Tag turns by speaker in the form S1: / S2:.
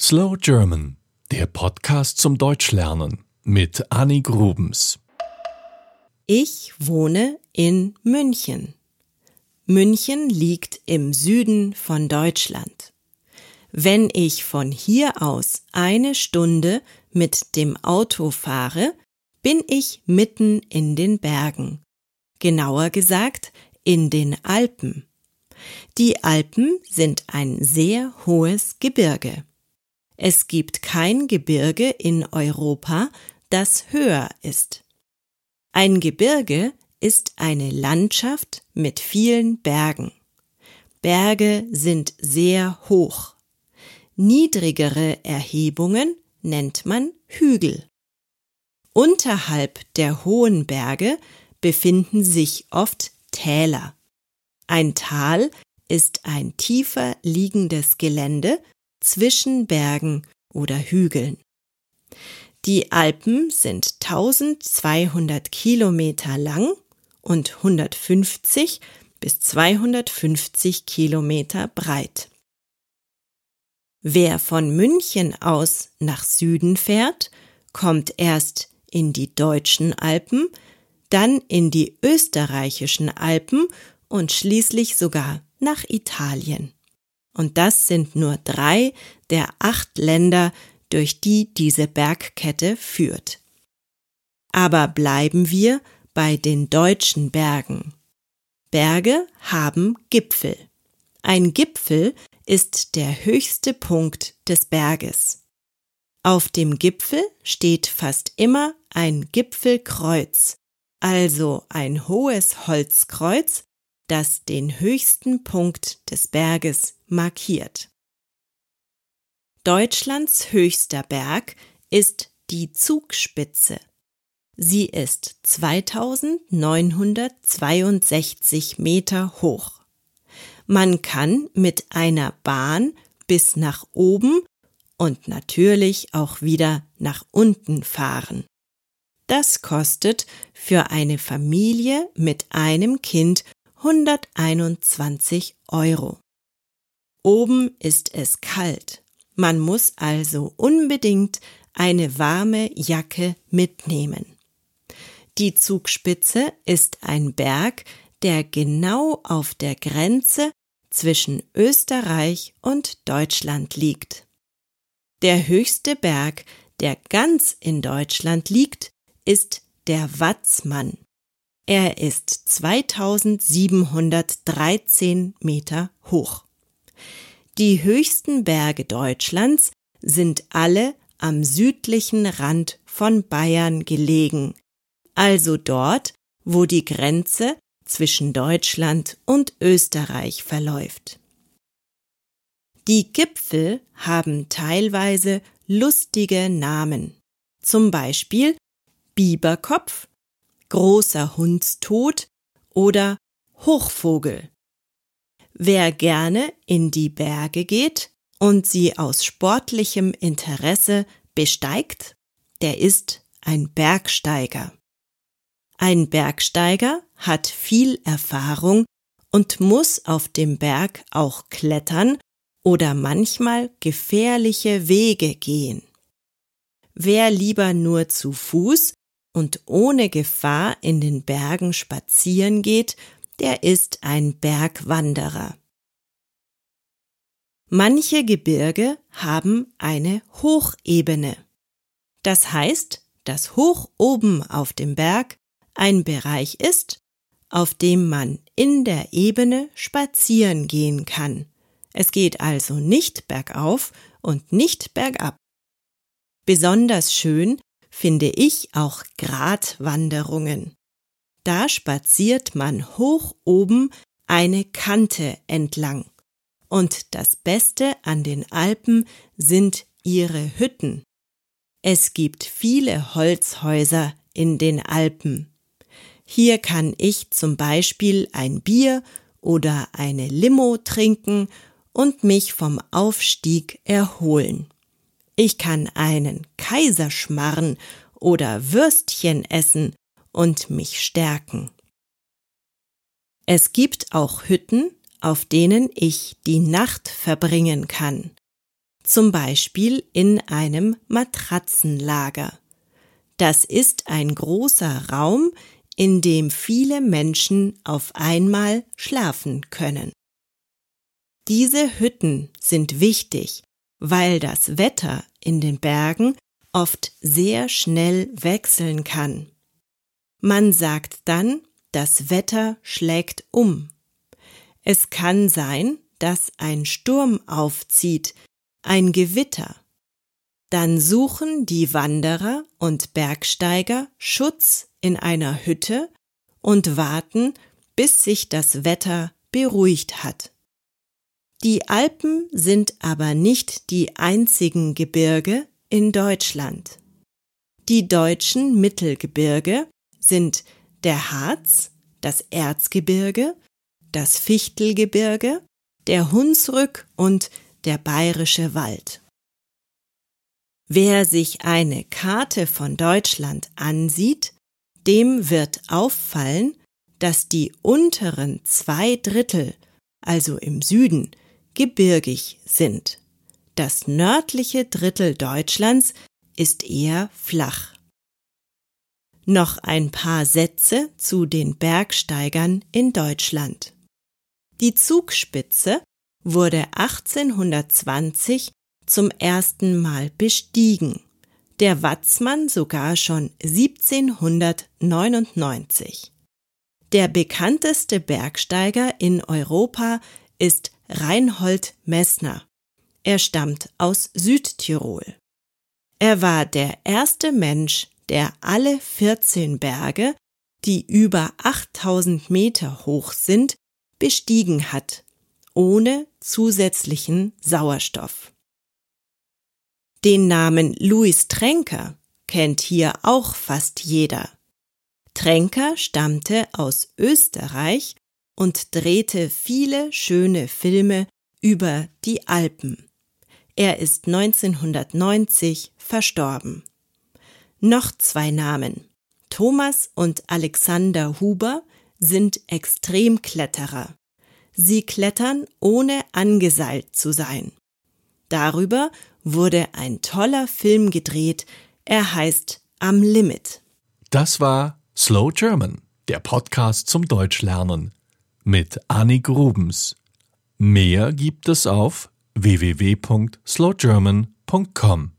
S1: Slow German, der Podcast zum Deutschlernen mit Annie Grubens.
S2: Ich wohne in München. München liegt im Süden von Deutschland. Wenn ich von hier aus eine Stunde mit dem Auto fahre, bin ich mitten in den Bergen. Genauer gesagt in den Alpen. Die Alpen sind ein sehr hohes Gebirge. Es gibt kein Gebirge in Europa, das höher ist. Ein Gebirge ist eine Landschaft mit vielen Bergen. Berge sind sehr hoch. Niedrigere Erhebungen nennt man Hügel. Unterhalb der hohen Berge befinden sich oft Täler. Ein Tal ist ein tiefer liegendes Gelände zwischen Bergen oder Hügeln. Die Alpen sind 1200 Kilometer lang und 150 bis 250 Kilometer breit. Wer von München aus nach Süden fährt, kommt erst in die deutschen Alpen, dann in die österreichischen Alpen und schließlich sogar nach Italien. Und das sind nur drei der acht Länder, durch die diese Bergkette führt. Aber bleiben wir bei den deutschen Bergen. Berge haben Gipfel. Ein Gipfel ist der höchste Punkt des Berges. Auf dem Gipfel steht fast immer ein Gipfelkreuz, also ein hohes Holzkreuz, das den höchsten Punkt des Berges markiert. Deutschlands höchster Berg ist die Zugspitze. Sie ist 2962 Meter hoch. Man kann mit einer Bahn bis nach oben und natürlich auch wieder nach unten fahren. Das kostet für eine Familie mit einem Kind 121 Euro. Oben ist es kalt. Man muss also unbedingt eine warme Jacke mitnehmen. Die Zugspitze ist ein Berg, der genau auf der Grenze zwischen Österreich und Deutschland liegt. Der höchste Berg, der ganz in Deutschland liegt, ist der Watzmann. Er ist 2713 Meter hoch. Die höchsten Berge Deutschlands sind alle am südlichen Rand von Bayern gelegen, also dort, wo die Grenze zwischen Deutschland und Österreich verläuft. Die Gipfel haben teilweise lustige Namen, zum Beispiel Biberkopf großer Hundstod oder Hochvogel. Wer gerne in die Berge geht und sie aus sportlichem Interesse besteigt, der ist ein Bergsteiger. Ein Bergsteiger hat viel Erfahrung und muss auf dem Berg auch klettern oder manchmal gefährliche Wege gehen. Wer lieber nur zu Fuß und ohne Gefahr in den Bergen spazieren geht, der ist ein Bergwanderer. Manche Gebirge haben eine Hochebene. Das heißt, dass hoch oben auf dem Berg ein Bereich ist, auf dem man in der Ebene spazieren gehen kann. Es geht also nicht bergauf und nicht bergab. Besonders schön finde ich auch Gratwanderungen. Da spaziert man hoch oben eine Kante entlang. Und das Beste an den Alpen sind ihre Hütten. Es gibt viele Holzhäuser in den Alpen. Hier kann ich zum Beispiel ein Bier oder eine Limo trinken und mich vom Aufstieg erholen. Ich kann einen Kaiserschmarren oder Würstchen essen und mich stärken. Es gibt auch Hütten, auf denen ich die Nacht verbringen kann. zum Beispiel in einem Matratzenlager. Das ist ein großer Raum, in dem viele Menschen auf einmal schlafen können. Diese Hütten sind wichtig, weil das Wetter in den Bergen oft sehr schnell wechseln kann. Man sagt dann, das Wetter schlägt um. Es kann sein, dass ein Sturm aufzieht, ein Gewitter. Dann suchen die Wanderer und Bergsteiger Schutz in einer Hütte und warten, bis sich das Wetter beruhigt hat. Die Alpen sind aber nicht die einzigen Gebirge in Deutschland. Die deutschen Mittelgebirge sind der Harz, das Erzgebirge, das Fichtelgebirge, der Hunsrück und der bayerische Wald. Wer sich eine Karte von Deutschland ansieht, dem wird auffallen, dass die unteren zwei Drittel, also im Süden, gebirgig sind. Das nördliche Drittel Deutschlands ist eher flach. Noch ein paar Sätze zu den Bergsteigern in Deutschland. Die Zugspitze wurde 1820 zum ersten Mal bestiegen, der Watzmann sogar schon 1799. Der bekannteste Bergsteiger in Europa ist Reinhold Messner. Er stammt aus Südtirol. Er war der erste Mensch, der alle 14 Berge, die über 8000 Meter hoch sind, bestiegen hat, ohne zusätzlichen Sauerstoff. Den Namen Louis Tränker kennt hier auch fast jeder. Tränker stammte aus Österreich und drehte viele schöne Filme über die Alpen. Er ist 1990 verstorben. Noch zwei Namen. Thomas und Alexander Huber sind Extremkletterer. Sie klettern ohne angeseilt zu sein. Darüber wurde ein toller Film gedreht. Er heißt Am Limit.
S1: Das war Slow German, der Podcast zum Deutschlernen mit Annik Rubens. Mehr gibt es auf www.slowgerman.com.